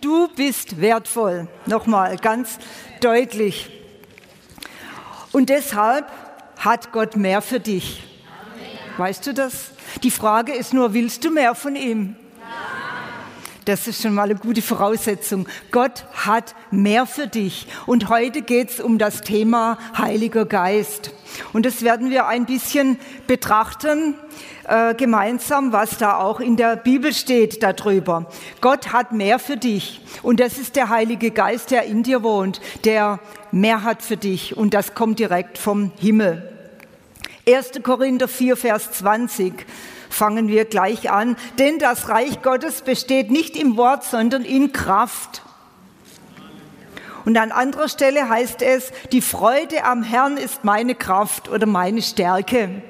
Du bist wertvoll. Nochmal ganz deutlich. Und deshalb hat Gott mehr für dich. Weißt du das? Die Frage ist nur, willst du mehr von ihm? Das ist schon mal eine gute Voraussetzung. Gott hat mehr für dich. Und heute geht es um das Thema Heiliger Geist. Und das werden wir ein bisschen betrachten, äh, gemeinsam, was da auch in der Bibel steht darüber. Gott hat mehr für dich. Und das ist der Heilige Geist, der in dir wohnt, der mehr hat für dich. Und das kommt direkt vom Himmel. 1. Korinther 4, Vers 20 fangen wir gleich an. Denn das Reich Gottes besteht nicht im Wort, sondern in Kraft. Und an anderer Stelle heißt es, die Freude am Herrn ist meine Kraft oder meine Stärke.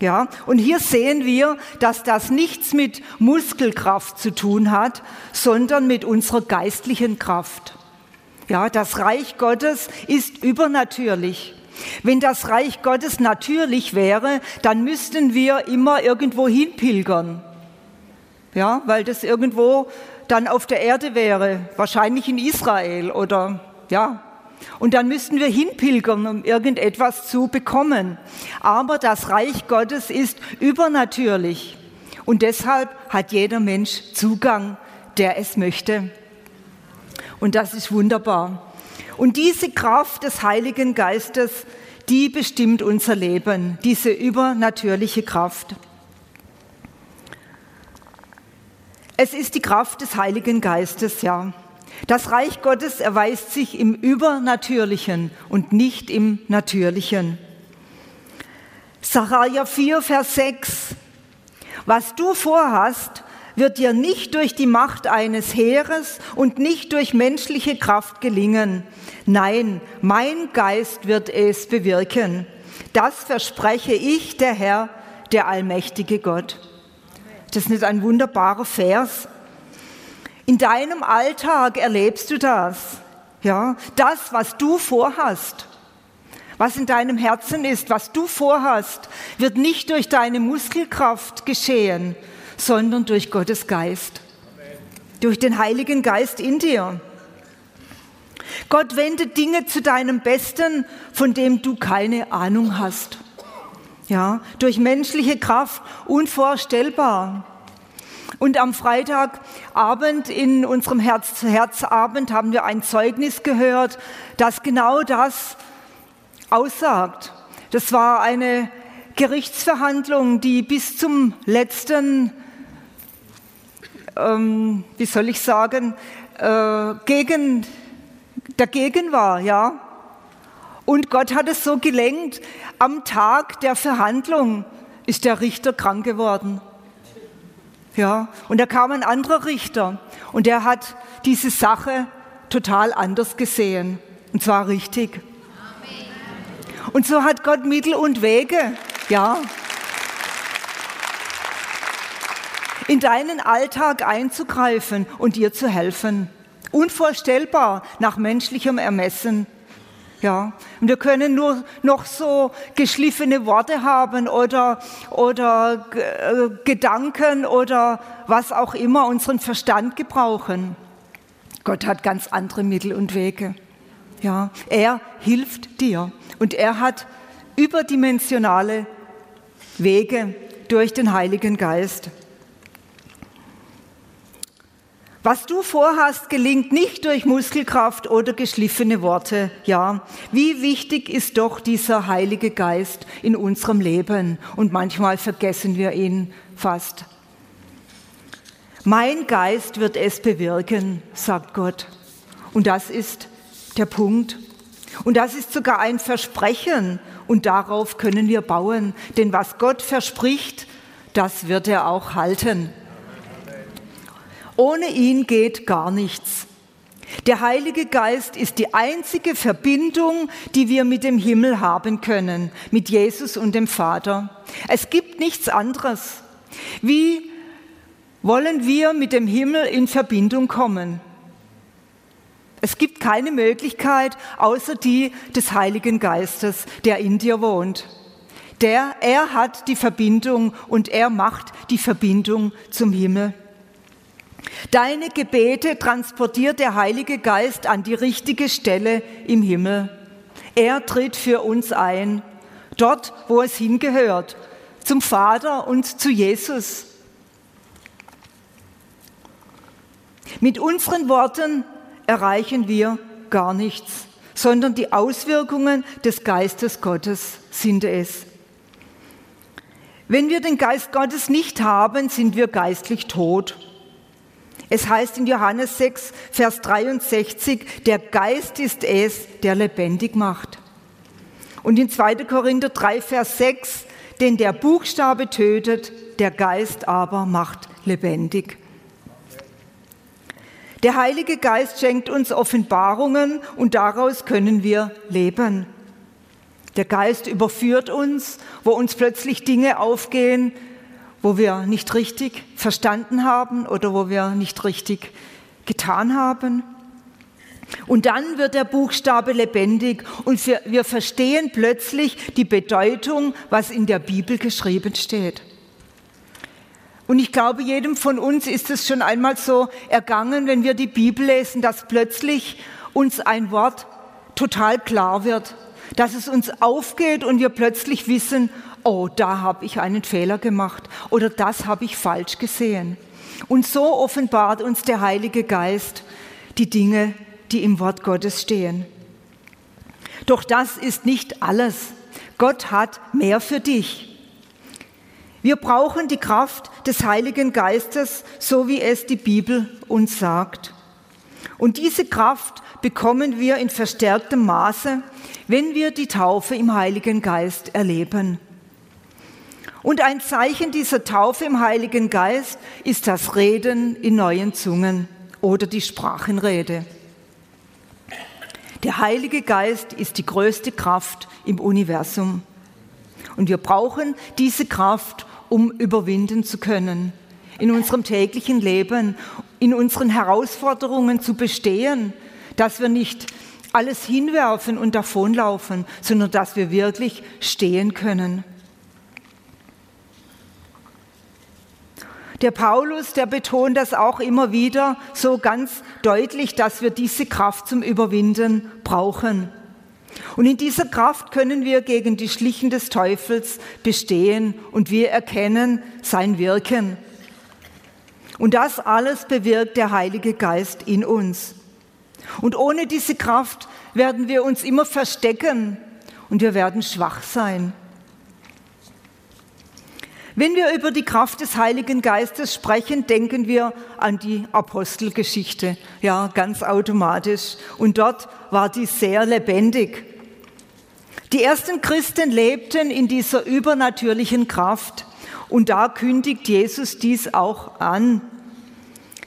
Ja, und hier sehen wir, dass das nichts mit Muskelkraft zu tun hat, sondern mit unserer geistlichen Kraft. Ja, das Reich Gottes ist übernatürlich. Wenn das Reich Gottes natürlich wäre, dann müssten wir immer irgendwo hinpilgern. Ja, weil das irgendwo dann auf der Erde wäre, wahrscheinlich in Israel oder ja. Und dann müssten wir hinpilgern, um irgendetwas zu bekommen. Aber das Reich Gottes ist übernatürlich. Und deshalb hat jeder Mensch Zugang, der es möchte. Und das ist wunderbar. Und diese Kraft des Heiligen Geistes, die bestimmt unser Leben, diese übernatürliche Kraft. Es ist die Kraft des Heiligen Geistes, ja. Das Reich Gottes erweist sich im Übernatürlichen und nicht im Natürlichen. Sacharja 4, Vers 6. Was du vorhast, wird dir nicht durch die Macht eines Heeres und nicht durch menschliche Kraft gelingen. Nein, mein Geist wird es bewirken. Das verspreche ich, der Herr, der allmächtige Gott. Das ist nicht ein wunderbarer Vers. In deinem Alltag erlebst du das. Ja, das, was du vorhast, was in deinem Herzen ist, was du vorhast, wird nicht durch deine Muskelkraft geschehen, sondern durch Gottes Geist, durch den Heiligen Geist in dir. Gott wendet Dinge zu deinem Besten, von dem du keine Ahnung hast. Ja, durch menschliche Kraft unvorstellbar. Und am Freitagabend in unserem Herz-Herzabend haben wir ein Zeugnis gehört, das genau das aussagt. Das war eine Gerichtsverhandlung, die bis zum letzten ähm, wie soll ich sagen, äh, gegen, dagegen war, ja. Und Gott hat es so gelenkt, am Tag der Verhandlung ist der Richter krank geworden. Ja, und da kam ein anderer Richter und der hat diese Sache total anders gesehen. Und zwar richtig. Und so hat Gott Mittel und Wege, ja, in deinen Alltag einzugreifen und dir zu helfen. Unvorstellbar nach menschlichem Ermessen. Ja, und wir können nur noch so geschliffene Worte haben oder, oder äh, Gedanken oder was auch immer unseren Verstand gebrauchen. Gott hat ganz andere Mittel und Wege. Ja, er hilft dir und er hat überdimensionale Wege durch den Heiligen Geist. Was du vorhast, gelingt nicht durch Muskelkraft oder geschliffene Worte. Ja, wie wichtig ist doch dieser Heilige Geist in unserem Leben und manchmal vergessen wir ihn fast. Mein Geist wird es bewirken, sagt Gott. Und das ist der Punkt. Und das ist sogar ein Versprechen und darauf können wir bauen. Denn was Gott verspricht, das wird er auch halten. Ohne ihn geht gar nichts. Der Heilige Geist ist die einzige Verbindung, die wir mit dem Himmel haben können, mit Jesus und dem Vater. Es gibt nichts anderes. Wie wollen wir mit dem Himmel in Verbindung kommen? Es gibt keine Möglichkeit außer die des Heiligen Geistes, der in dir wohnt. Der, er hat die Verbindung und er macht die Verbindung zum Himmel. Deine Gebete transportiert der Heilige Geist an die richtige Stelle im Himmel. Er tritt für uns ein, dort, wo es hingehört, zum Vater und zu Jesus. Mit unseren Worten erreichen wir gar nichts, sondern die Auswirkungen des Geistes Gottes sind es. Wenn wir den Geist Gottes nicht haben, sind wir geistlich tot. Es heißt in Johannes 6, Vers 63, der Geist ist es, der lebendig macht. Und in 2. Korinther 3, Vers 6, denn der Buchstabe tötet, der Geist aber macht lebendig. Der Heilige Geist schenkt uns Offenbarungen und daraus können wir leben. Der Geist überführt uns, wo uns plötzlich Dinge aufgehen, wo wir nicht richtig verstanden haben oder wo wir nicht richtig getan haben. Und dann wird der Buchstabe lebendig und wir verstehen plötzlich die Bedeutung, was in der Bibel geschrieben steht. Und ich glaube, jedem von uns ist es schon einmal so ergangen, wenn wir die Bibel lesen, dass plötzlich uns ein Wort total klar wird, dass es uns aufgeht und wir plötzlich wissen, oh, da habe ich einen Fehler gemacht oder das habe ich falsch gesehen. Und so offenbart uns der Heilige Geist die Dinge, die im Wort Gottes stehen. Doch das ist nicht alles. Gott hat mehr für dich. Wir brauchen die Kraft des Heiligen Geistes, so wie es die Bibel uns sagt. Und diese Kraft bekommen wir in verstärktem Maße, wenn wir die Taufe im Heiligen Geist erleben. Und ein Zeichen dieser Taufe im Heiligen Geist ist das Reden in neuen Zungen oder die Sprachenrede. Der Heilige Geist ist die größte Kraft im Universum. Und wir brauchen diese Kraft, um überwinden zu können, in unserem täglichen Leben, in unseren Herausforderungen zu bestehen, dass wir nicht alles hinwerfen und davonlaufen, sondern dass wir wirklich stehen können. Der Paulus, der betont das auch immer wieder so ganz deutlich, dass wir diese Kraft zum Überwinden brauchen. Und in dieser Kraft können wir gegen die Schlichen des Teufels bestehen und wir erkennen sein Wirken. Und das alles bewirkt der Heilige Geist in uns. Und ohne diese Kraft werden wir uns immer verstecken und wir werden schwach sein. Wenn wir über die Kraft des Heiligen Geistes sprechen, denken wir an die Apostelgeschichte, ja, ganz automatisch. Und dort war die sehr lebendig. Die ersten Christen lebten in dieser übernatürlichen Kraft und da kündigt Jesus dies auch an.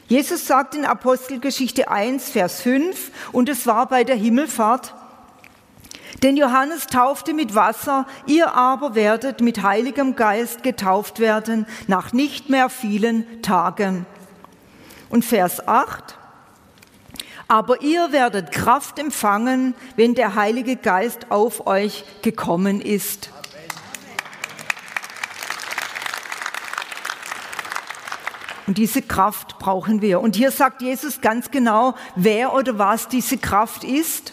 Jesus sagt in Apostelgeschichte 1, Vers 5, und es war bei der Himmelfahrt, denn Johannes taufte mit Wasser, ihr aber werdet mit Heiligem Geist getauft werden nach nicht mehr vielen Tagen. Und Vers 8. Aber ihr werdet Kraft empfangen, wenn der Heilige Geist auf euch gekommen ist. Und diese Kraft brauchen wir. Und hier sagt Jesus ganz genau, wer oder was diese Kraft ist.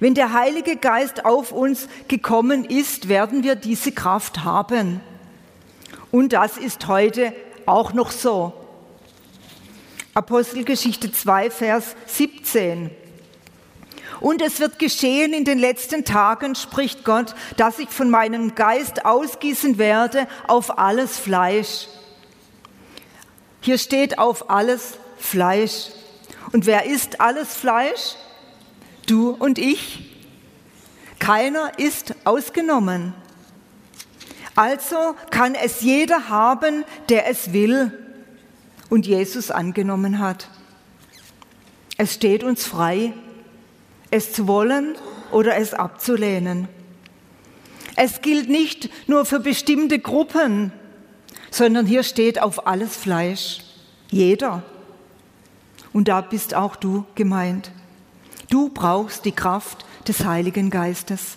Wenn der Heilige Geist auf uns gekommen ist, werden wir diese Kraft haben. Und das ist heute auch noch so. Apostelgeschichte 2, Vers 17. Und es wird geschehen in den letzten Tagen, spricht Gott, dass ich von meinem Geist ausgießen werde auf alles Fleisch. Hier steht auf alles Fleisch. Und wer isst alles Fleisch? Du und ich. Keiner ist ausgenommen. Also kann es jeder haben, der es will und Jesus angenommen hat. Es steht uns frei, es zu wollen oder es abzulehnen. Es gilt nicht nur für bestimmte Gruppen, sondern hier steht auf alles Fleisch. Jeder. Und da bist auch du gemeint. Du brauchst die Kraft des Heiligen Geistes.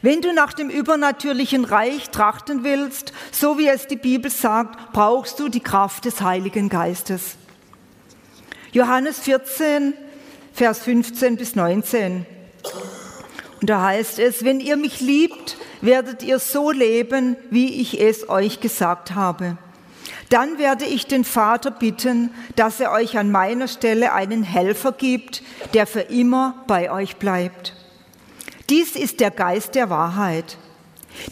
Wenn du nach dem übernatürlichen Reich trachten willst, so wie es die Bibel sagt, brauchst du die Kraft des Heiligen Geistes. Johannes 14, Vers 15 bis 19. Und da heißt es, wenn ihr mich liebt, werdet ihr so leben, wie ich es euch gesagt habe. Dann werde ich den Vater bitten, dass er euch an meiner Stelle einen Helfer gibt, der für immer bei euch bleibt. Dies ist der Geist der Wahrheit.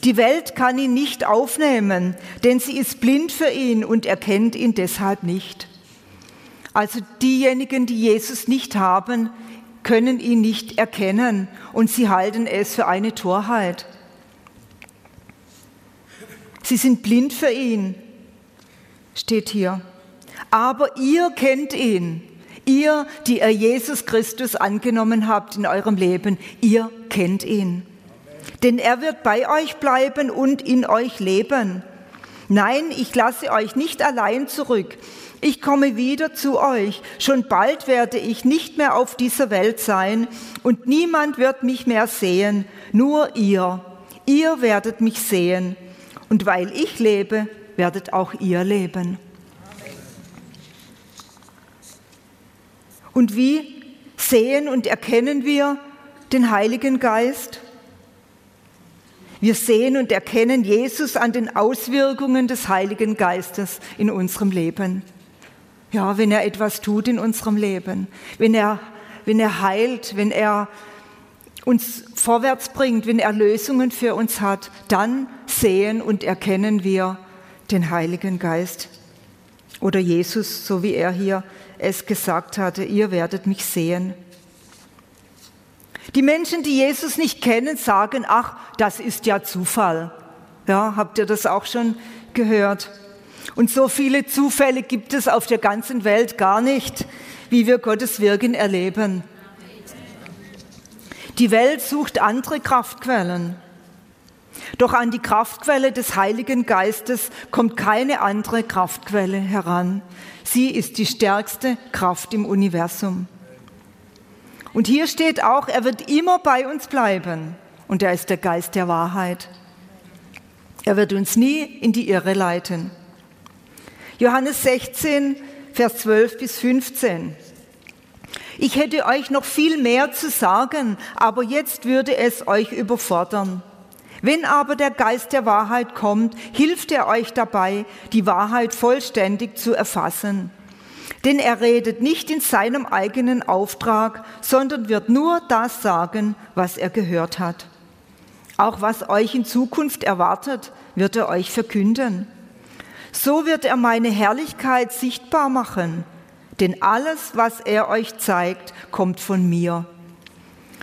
Die Welt kann ihn nicht aufnehmen, denn sie ist blind für ihn und erkennt ihn deshalb nicht. Also diejenigen, die Jesus nicht haben, können ihn nicht erkennen und sie halten es für eine Torheit. Sie sind blind für ihn, steht hier. Aber ihr kennt ihn. Ihr, die ihr Jesus Christus angenommen habt in eurem Leben, ihr kennt ihn. Denn er wird bei euch bleiben und in euch leben. Nein, ich lasse euch nicht allein zurück. Ich komme wieder zu euch. Schon bald werde ich nicht mehr auf dieser Welt sein und niemand wird mich mehr sehen, nur ihr. Ihr werdet mich sehen. Und weil ich lebe, werdet auch ihr leben. Und wie sehen und erkennen wir den Heiligen Geist? Wir sehen und erkennen Jesus an den Auswirkungen des Heiligen Geistes in unserem Leben. Ja, wenn er etwas tut in unserem Leben, wenn er, wenn er heilt, wenn er uns vorwärts bringt, wenn er Lösungen für uns hat, dann sehen und erkennen wir den Heiligen Geist oder Jesus, so wie er hier es gesagt hatte, ihr werdet mich sehen. Die Menschen, die Jesus nicht kennen, sagen, ach, das ist ja Zufall. Ja, habt ihr das auch schon gehört? Und so viele Zufälle gibt es auf der ganzen Welt gar nicht, wie wir Gottes Wirken erleben. Die Welt sucht andere Kraftquellen. Doch an die Kraftquelle des Heiligen Geistes kommt keine andere Kraftquelle heran. Sie ist die stärkste Kraft im Universum. Und hier steht auch, er wird immer bei uns bleiben. Und er ist der Geist der Wahrheit. Er wird uns nie in die Irre leiten. Johannes 16, Vers 12 bis 15. Ich hätte euch noch viel mehr zu sagen, aber jetzt würde es euch überfordern. Wenn aber der Geist der Wahrheit kommt, hilft er euch dabei, die Wahrheit vollständig zu erfassen. Denn er redet nicht in seinem eigenen Auftrag, sondern wird nur das sagen, was er gehört hat. Auch was euch in Zukunft erwartet, wird er euch verkünden. So wird er meine Herrlichkeit sichtbar machen, denn alles, was er euch zeigt, kommt von mir.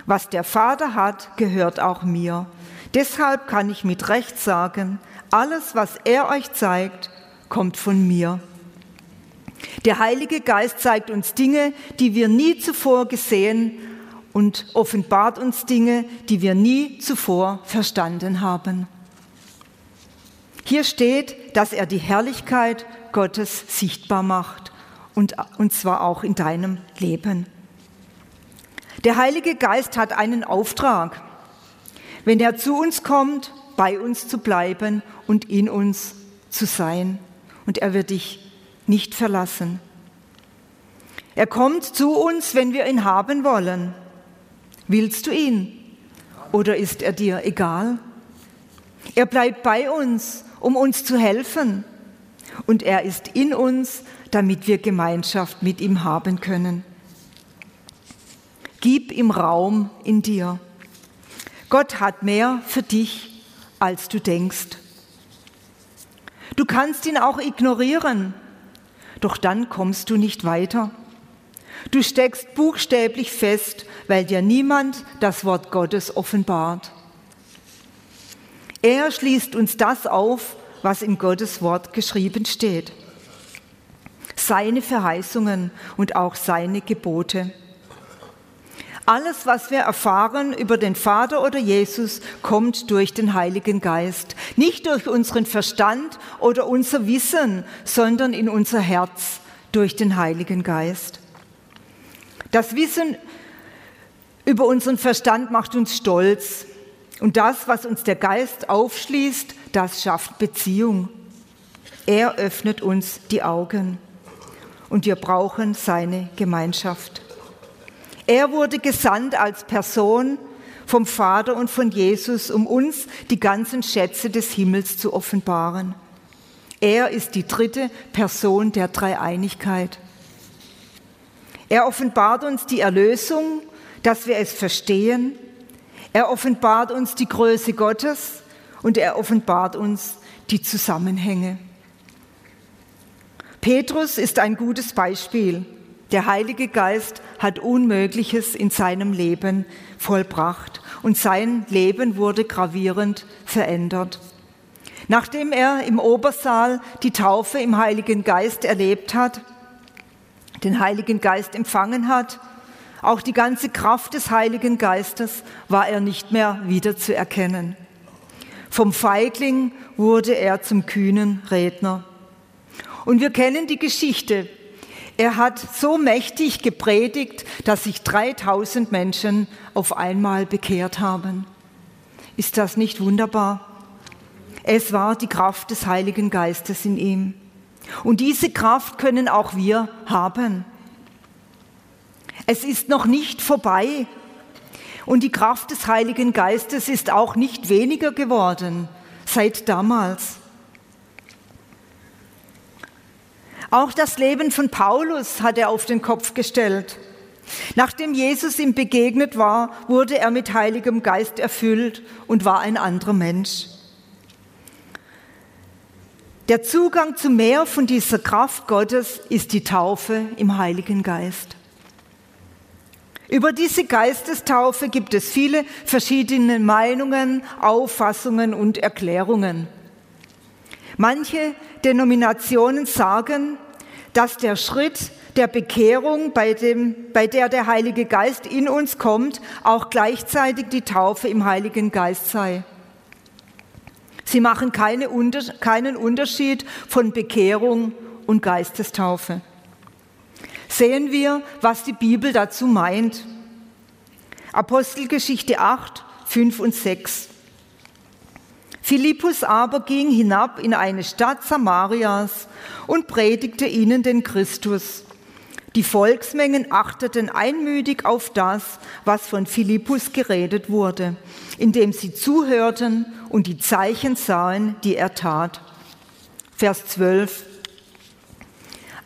Was der Vater hat, gehört auch mir. Deshalb kann ich mit Recht sagen, alles, was er euch zeigt, kommt von mir. Der Heilige Geist zeigt uns Dinge, die wir nie zuvor gesehen und offenbart uns Dinge, die wir nie zuvor verstanden haben. Hier steht, dass er die Herrlichkeit Gottes sichtbar macht und, und zwar auch in deinem Leben. Der Heilige Geist hat einen Auftrag. Wenn er zu uns kommt, bei uns zu bleiben und in uns zu sein. Und er wird dich nicht verlassen. Er kommt zu uns, wenn wir ihn haben wollen. Willst du ihn? Oder ist er dir egal? Er bleibt bei uns um uns zu helfen. Und er ist in uns, damit wir Gemeinschaft mit ihm haben können. Gib ihm Raum in dir. Gott hat mehr für dich, als du denkst. Du kannst ihn auch ignorieren, doch dann kommst du nicht weiter. Du steckst buchstäblich fest, weil dir niemand das Wort Gottes offenbart. Er schließt uns das auf, was in Gottes Wort geschrieben steht. Seine Verheißungen und auch seine Gebote. Alles, was wir erfahren über den Vater oder Jesus, kommt durch den Heiligen Geist. Nicht durch unseren Verstand oder unser Wissen, sondern in unser Herz durch den Heiligen Geist. Das Wissen über unseren Verstand macht uns stolz Und das, was uns der Geist aufschließt, das schafft Beziehung. Er öffnet uns die Augen und wir brauchen seine Gemeinschaft. Er wurde gesandt als Person vom Vater und von Jesus, um uns die ganzen Schätze des Himmels zu offenbaren. Er ist die dritte Person der Dreieinigkeit. Er offenbart uns die Erlösung, dass wir es verstehen. Er offenbart uns die Größe Gottes und er offenbart uns die Zusammenhänge. Petrus ist ein gutes Beispiel. Der Heilige Geist hat Unmögliches in seinem Leben vollbracht und sein Leben wurde gravierend verändert. Nachdem er im Obersaal die Taufe im Heiligen Geist erlebt hat, den Heiligen Geist empfangen hat, auch die ganze Kraft des Heiligen Geistes war er nicht mehr wiederzuerkennen. Vom Feigling wurde er zum kühnen Redner. Und wir kennen die Geschichte. Er hat so mächtig gepredigt, dass sich 3000 Menschen auf einmal bekehrt haben. Ist das nicht wunderbar? Es war die Kraft des Heiligen Geistes in ihm. Und diese Kraft können auch wir haben. Es ist noch nicht vorbei. Und die Kraft des Heiligen Geistes ist auch nicht weniger geworden seit damals. Auch das Leben von Paulus hat er auf den Kopf gestellt. Nachdem Jesus ihm begegnet war, wurde er mit Heiligem Geist erfüllt und war ein anderer Mensch. Der Zugang zu mehr von dieser Kraft Gottes ist die Taufe im Heiligen Geist. Über diese Geistestaufe gibt es viele verschiedene Meinungen, Auffassungen und Erklärungen. Manche Denominationen sagen, dass der Schritt der Bekehrung, bei, dem, bei der der Heilige Geist in uns kommt, auch gleichzeitig die Taufe im Heiligen Geist sei. Sie machen keine, keinen Unterschied von Bekehrung und Geistestaufe. Sehen wir, was die Bibel dazu meint. Apostelgeschichte 8, 5 und 6. Philippus aber ging hinab in eine Stadt Samarias und predigte ihnen den Christus. Die Volksmengen achteten einmütig auf das, was von Philippus geredet wurde, indem sie zuhörten und die Zeichen sahen, die er tat. Vers 12.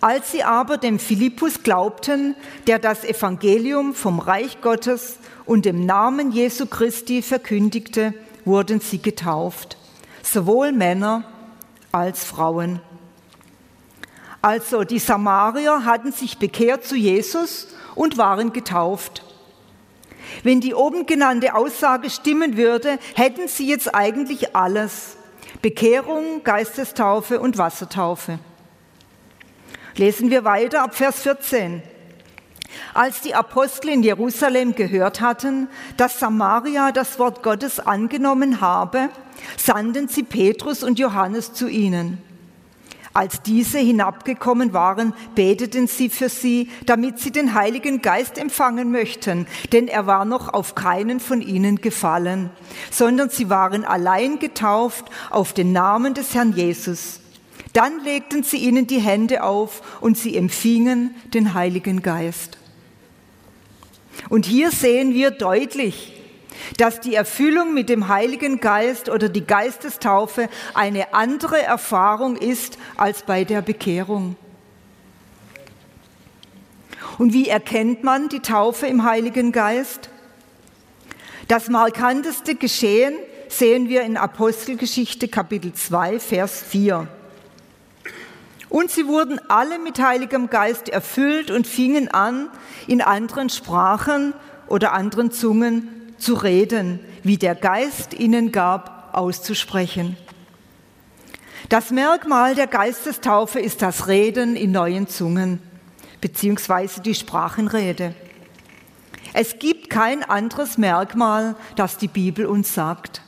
Als sie aber dem Philippus glaubten, der das Evangelium vom Reich Gottes und dem Namen Jesu Christi verkündigte, wurden sie getauft, sowohl Männer als Frauen. Also die Samarier hatten sich bekehrt zu Jesus und waren getauft. Wenn die oben genannte Aussage stimmen würde, hätten sie jetzt eigentlich alles. Bekehrung, Geistestaufe und Wassertaufe. Lesen wir weiter ab Vers 14. Als die Apostel in Jerusalem gehört hatten, dass Samaria das Wort Gottes angenommen habe, sandten sie Petrus und Johannes zu ihnen. Als diese hinabgekommen waren, beteten sie für sie, damit sie den Heiligen Geist empfangen möchten, denn er war noch auf keinen von ihnen gefallen, sondern sie waren allein getauft auf den Namen des Herrn Jesus. Dann legten sie ihnen die Hände auf und sie empfingen den Heiligen Geist. Und hier sehen wir deutlich, dass die Erfüllung mit dem Heiligen Geist oder die Geistestaufe eine andere Erfahrung ist als bei der Bekehrung. Und wie erkennt man die Taufe im Heiligen Geist? Das markanteste Geschehen sehen wir in Apostelgeschichte Kapitel 2, Vers 4. Und sie wurden alle mit Heiligem Geist erfüllt und fingen an, in anderen Sprachen oder anderen Zungen zu reden, wie der Geist ihnen gab, auszusprechen. Das Merkmal der Geistestaufe ist das Reden in neuen Zungen, beziehungsweise die Sprachenrede. Es gibt kein anderes Merkmal, das die Bibel uns sagt.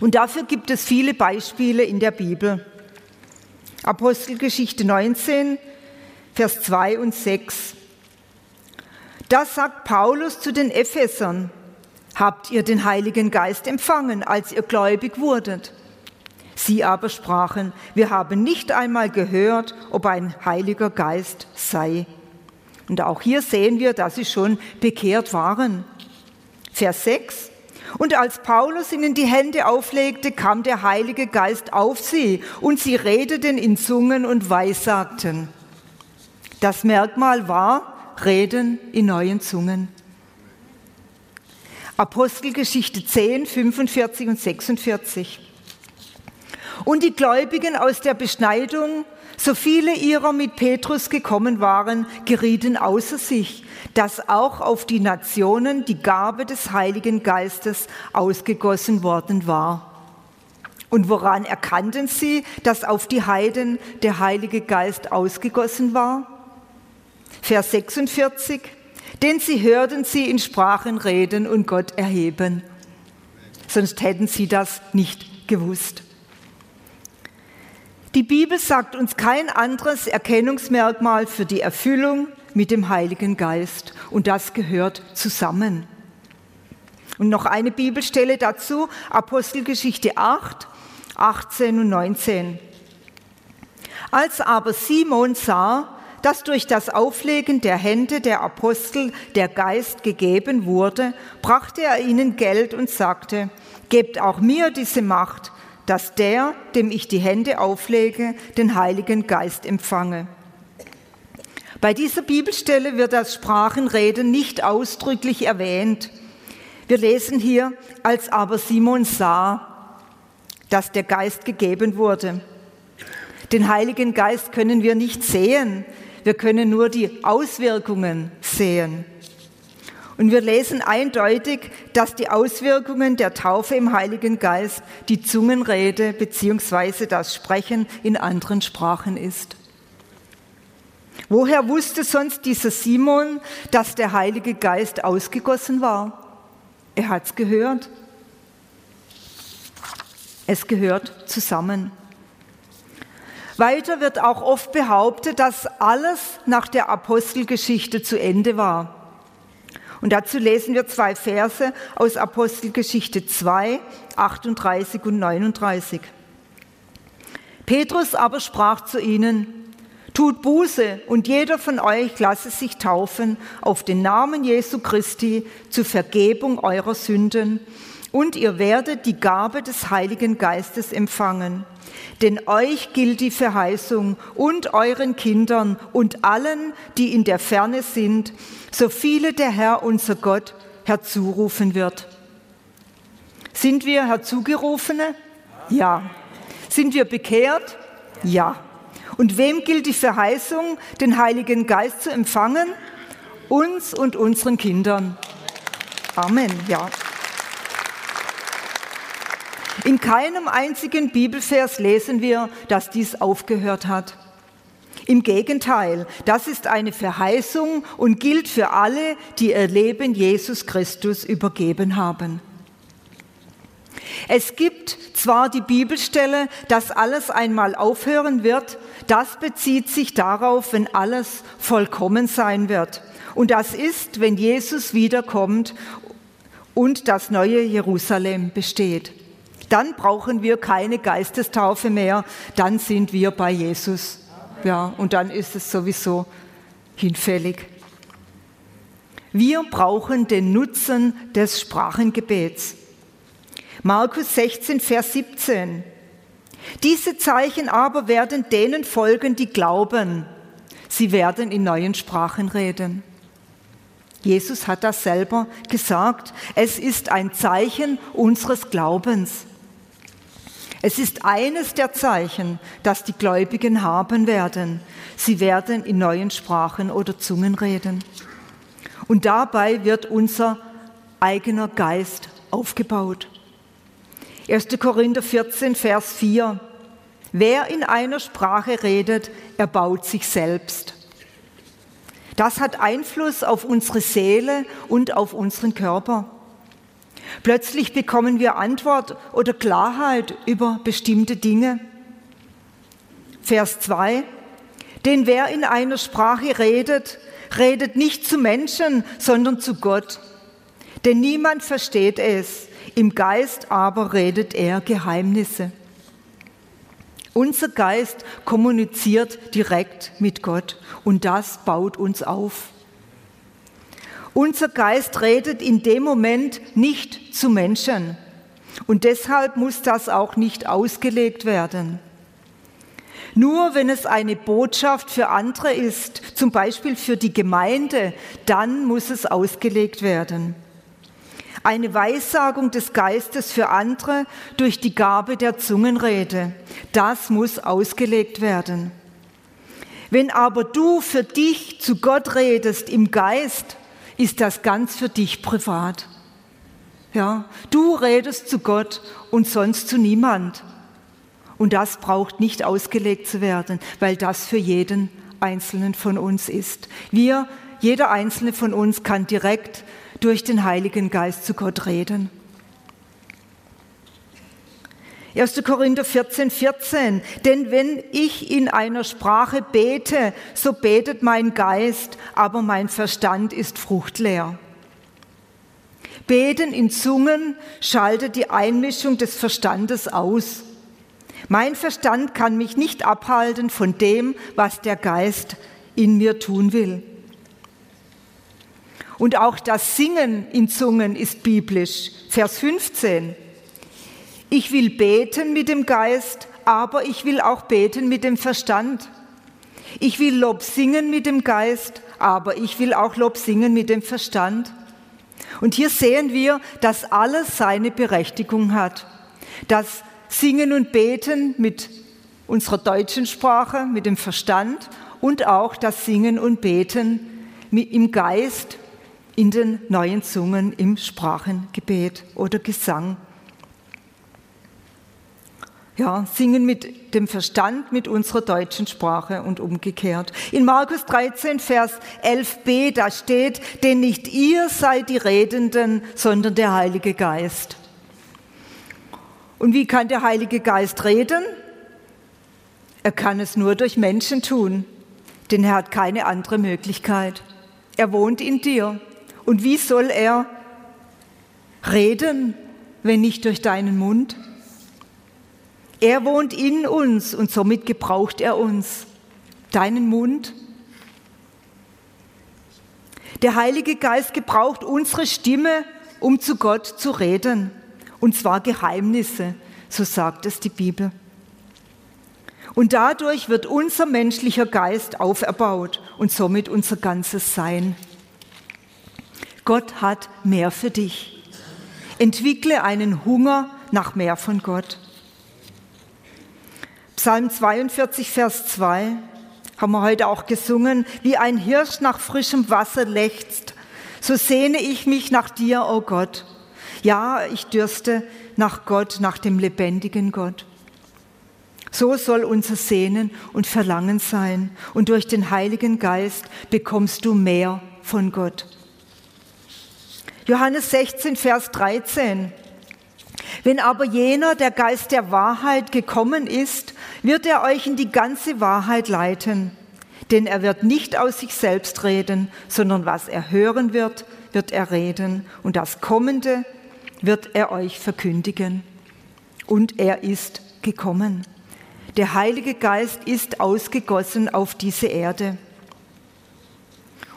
Und dafür gibt es viele Beispiele in der Bibel. Apostelgeschichte 19, Vers 2 und 6. Das sagt Paulus zu den Ephesern. habt ihr den Heiligen Geist empfangen, als ihr gläubig wurdet? Sie aber sprachen, wir haben nicht einmal gehört, ob ein Heiliger Geist sei. Und auch hier sehen wir, dass sie schon bekehrt waren. Vers 6. Und als Paulus ihnen die Hände auflegte, kam der Heilige Geist auf sie und sie redeten in Zungen und Weissagten. Das Merkmal war Reden in neuen Zungen. Apostelgeschichte 10, 45 und 46. Und die Gläubigen aus der Beschneidung, so viele ihrer mit Petrus gekommen waren, gerieten außer sich, dass auch auf die Nationen die Gabe des Heiligen Geistes ausgegossen worden war. Und woran erkannten sie, dass auf die Heiden der Heilige Geist ausgegossen war? Vers 46. Denn sie hörten sie in Sprachen reden und Gott erheben. Sonst hätten sie das nicht gewusst. Die Bibel sagt uns kein anderes Erkennungsmerkmal für die Erfüllung mit dem Heiligen Geist. Und das gehört zusammen. Und noch eine Bibelstelle dazu, Apostelgeschichte 8, 18 und 19. Als aber Simon sah, dass durch das Auflegen der Hände der Apostel der Geist gegeben wurde, brachte er ihnen Geld und sagte, Gebt auch mir diese Macht, dass der, dem ich die Hände auflege, den Heiligen Geist empfange. Bei dieser Bibelstelle wird das Sprachenreden nicht ausdrücklich erwähnt. Wir lesen hier, als aber Simon sah, dass der Geist gegeben wurde. Den Heiligen Geist können wir nicht sehen, wir können nur die Auswirkungen sehen. Und wir lesen eindeutig, dass die Auswirkungen der Taufe im Heiligen Geist die Zungenrede bzw. das Sprechen in anderen Sprachen ist. Woher wusste sonst dieser Simon, dass der Heilige Geist ausgegossen war? Er hat es gehört. Es gehört zusammen. Weiter wird auch oft behauptet, dass alles nach der Apostelgeschichte zu Ende war. Und dazu lesen wir zwei Verse aus Apostelgeschichte 2, 38 und 39. Petrus aber sprach zu ihnen, Tut Buße und jeder von euch lasse sich taufen auf den Namen Jesu Christi zur Vergebung eurer Sünden und ihr werdet die Gabe des Heiligen Geistes empfangen. Denn euch gilt die Verheißung und euren Kindern und allen, die in der Ferne sind, so viele der Herr unser Gott herzurufen wird. Sind wir Herzugerufene? Ja. Sind wir bekehrt? Ja. Und wem gilt die Verheißung, den Heiligen Geist zu empfangen? Uns und unseren Kindern. Amen, ja. In keinem einzigen Bibelvers lesen wir, dass dies aufgehört hat. Im Gegenteil, das ist eine Verheißung und gilt für alle, die ihr Leben Jesus Christus übergeben haben. Es gibt zwar die Bibelstelle, dass alles einmal aufhören wird, das bezieht sich darauf, wenn alles vollkommen sein wird. Und das ist, wenn Jesus wiederkommt und das neue Jerusalem besteht. Dann brauchen wir keine Geistestaufe mehr, dann sind wir bei Jesus. Ja, und dann ist es sowieso hinfällig. Wir brauchen den Nutzen des Sprachengebets. Markus 16, Vers 17. Diese Zeichen aber werden denen folgen, die glauben. Sie werden in neuen Sprachen reden. Jesus hat das selber gesagt. Es ist ein Zeichen unseres Glaubens. Es ist eines der Zeichen, das die Gläubigen haben werden. Sie werden in neuen Sprachen oder Zungen reden. Und dabei wird unser eigener Geist aufgebaut. 1. Korinther 14, Vers 4. Wer in einer Sprache redet, erbaut sich selbst. Das hat Einfluss auf unsere Seele und auf unseren Körper. Plötzlich bekommen wir Antwort oder Klarheit über bestimmte Dinge. Vers 2. Denn wer in einer Sprache redet, redet nicht zu Menschen, sondern zu Gott. Denn niemand versteht es, im Geist aber redet er Geheimnisse. Unser Geist kommuniziert direkt mit Gott und das baut uns auf. Unser Geist redet in dem Moment nicht zu Menschen und deshalb muss das auch nicht ausgelegt werden. Nur wenn es eine Botschaft für andere ist, zum Beispiel für die Gemeinde, dann muss es ausgelegt werden. Eine Weissagung des Geistes für andere durch die Gabe der Zungenrede, das muss ausgelegt werden. Wenn aber du für dich zu Gott redest im Geist, ist das ganz für dich privat. Ja, du redest zu Gott und sonst zu niemand. Und das braucht nicht ausgelegt zu werden, weil das für jeden Einzelnen von uns ist. Wir, jeder Einzelne von uns kann direkt durch den Heiligen Geist zu Gott reden. 1. Korinther 14, 14. Denn wenn ich in einer Sprache bete, so betet mein Geist, aber mein Verstand ist fruchtleer. Beten in Zungen schaltet die Einmischung des Verstandes aus. Mein Verstand kann mich nicht abhalten von dem, was der Geist in mir tun will. Und auch das Singen in Zungen ist biblisch. Vers 15. Ich will beten mit dem Geist, aber ich will auch beten mit dem Verstand. Ich will Lob singen mit dem Geist, aber ich will auch Lob singen mit dem Verstand. Und hier sehen wir, dass alles seine Berechtigung hat. Das Singen und Beten mit unserer deutschen Sprache, mit dem Verstand und auch das Singen und Beten im Geist, in den neuen Zungen, im Sprachengebet oder Gesang. Ja, singen mit dem Verstand, mit unserer deutschen Sprache und umgekehrt. In Markus 13, Vers 11b, da steht, denn nicht ihr seid die Redenden, sondern der Heilige Geist. Und wie kann der Heilige Geist reden? Er kann es nur durch Menschen tun, denn er hat keine andere Möglichkeit. Er wohnt in dir. Und wie soll er reden, wenn nicht durch deinen Mund? Er wohnt in uns und somit gebraucht er uns. Deinen Mund. Der Heilige Geist gebraucht unsere Stimme, um zu Gott zu reden. Und zwar Geheimnisse, so sagt es die Bibel. Und dadurch wird unser menschlicher Geist auferbaut und somit unser ganzes Sein. Gott hat mehr für dich. Entwickle einen Hunger nach mehr von Gott. Psalm 42, Vers 2 haben wir heute auch gesungen, wie ein Hirsch nach frischem Wasser lechzt, so sehne ich mich nach dir, o oh Gott. Ja, ich dürste nach Gott, nach dem lebendigen Gott. So soll unser Sehnen und Verlangen sein. Und durch den Heiligen Geist bekommst du mehr von Gott. Johannes 16, Vers 13. Wenn aber jener, der Geist der Wahrheit, gekommen ist, wird er euch in die ganze Wahrheit leiten. Denn er wird nicht aus sich selbst reden, sondern was er hören wird, wird er reden. Und das Kommende wird er euch verkündigen. Und er ist gekommen. Der Heilige Geist ist ausgegossen auf diese Erde.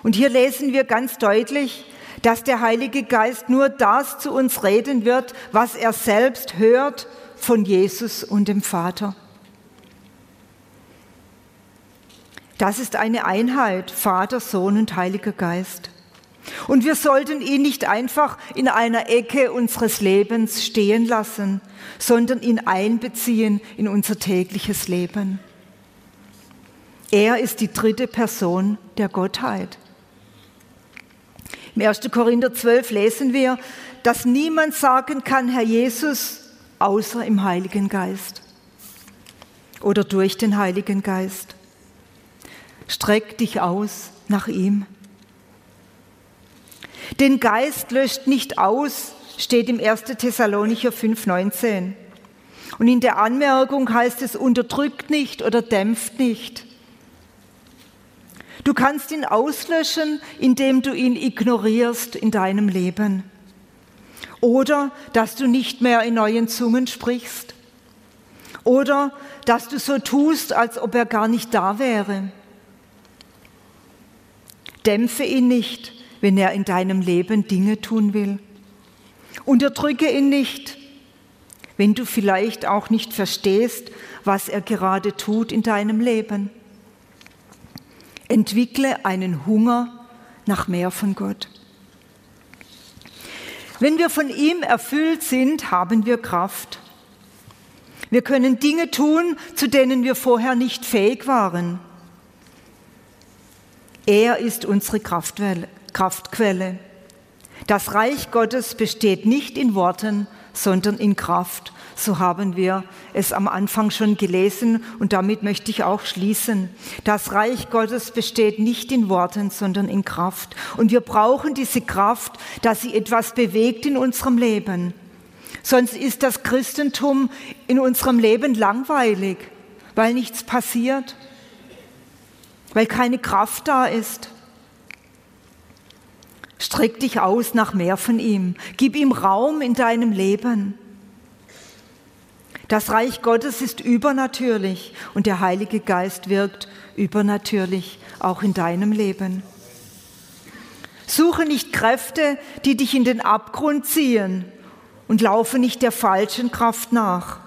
Und hier lesen wir ganz deutlich, dass der Heilige Geist nur das zu uns reden wird, was er selbst hört von Jesus und dem Vater. Das ist eine Einheit, Vater, Sohn und Heiliger Geist. Und wir sollten ihn nicht einfach in einer Ecke unseres Lebens stehen lassen, sondern ihn einbeziehen in unser tägliches Leben. Er ist die dritte Person der Gottheit. Im 1. Korinther 12 lesen wir, dass niemand sagen kann, Herr Jesus, außer im Heiligen Geist oder durch den Heiligen Geist. Streck dich aus nach ihm. Den Geist löscht nicht aus, steht im 1. Thessalonicher 5,19. Und in der Anmerkung heißt es, unterdrückt nicht oder dämpft nicht. Du kannst ihn auslöschen, indem du ihn ignorierst in deinem Leben. Oder dass du nicht mehr in neuen Zungen sprichst. Oder dass du so tust, als ob er gar nicht da wäre. Dämpfe ihn nicht, wenn er in deinem Leben Dinge tun will. Unterdrücke ihn nicht, wenn du vielleicht auch nicht verstehst, was er gerade tut in deinem Leben. Entwickle einen Hunger nach mehr von Gott. Wenn wir von ihm erfüllt sind, haben wir Kraft. Wir können Dinge tun, zu denen wir vorher nicht fähig waren. Er ist unsere Kraftquelle. Das Reich Gottes besteht nicht in Worten, sondern in Kraft. So haben wir es am Anfang schon gelesen und damit möchte ich auch schließen. Das Reich Gottes besteht nicht in Worten, sondern in Kraft. Und wir brauchen diese Kraft, dass sie etwas bewegt in unserem Leben. Sonst ist das Christentum in unserem Leben langweilig, weil nichts passiert, weil keine Kraft da ist. Streck dich aus nach mehr von ihm. Gib ihm Raum in deinem Leben. Das Reich Gottes ist übernatürlich und der Heilige Geist wirkt übernatürlich auch in deinem Leben. Suche nicht Kräfte, die dich in den Abgrund ziehen und laufe nicht der falschen Kraft nach,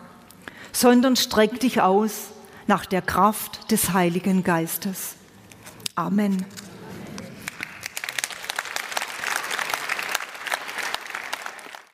sondern streck dich aus nach der Kraft des Heiligen Geistes. Amen.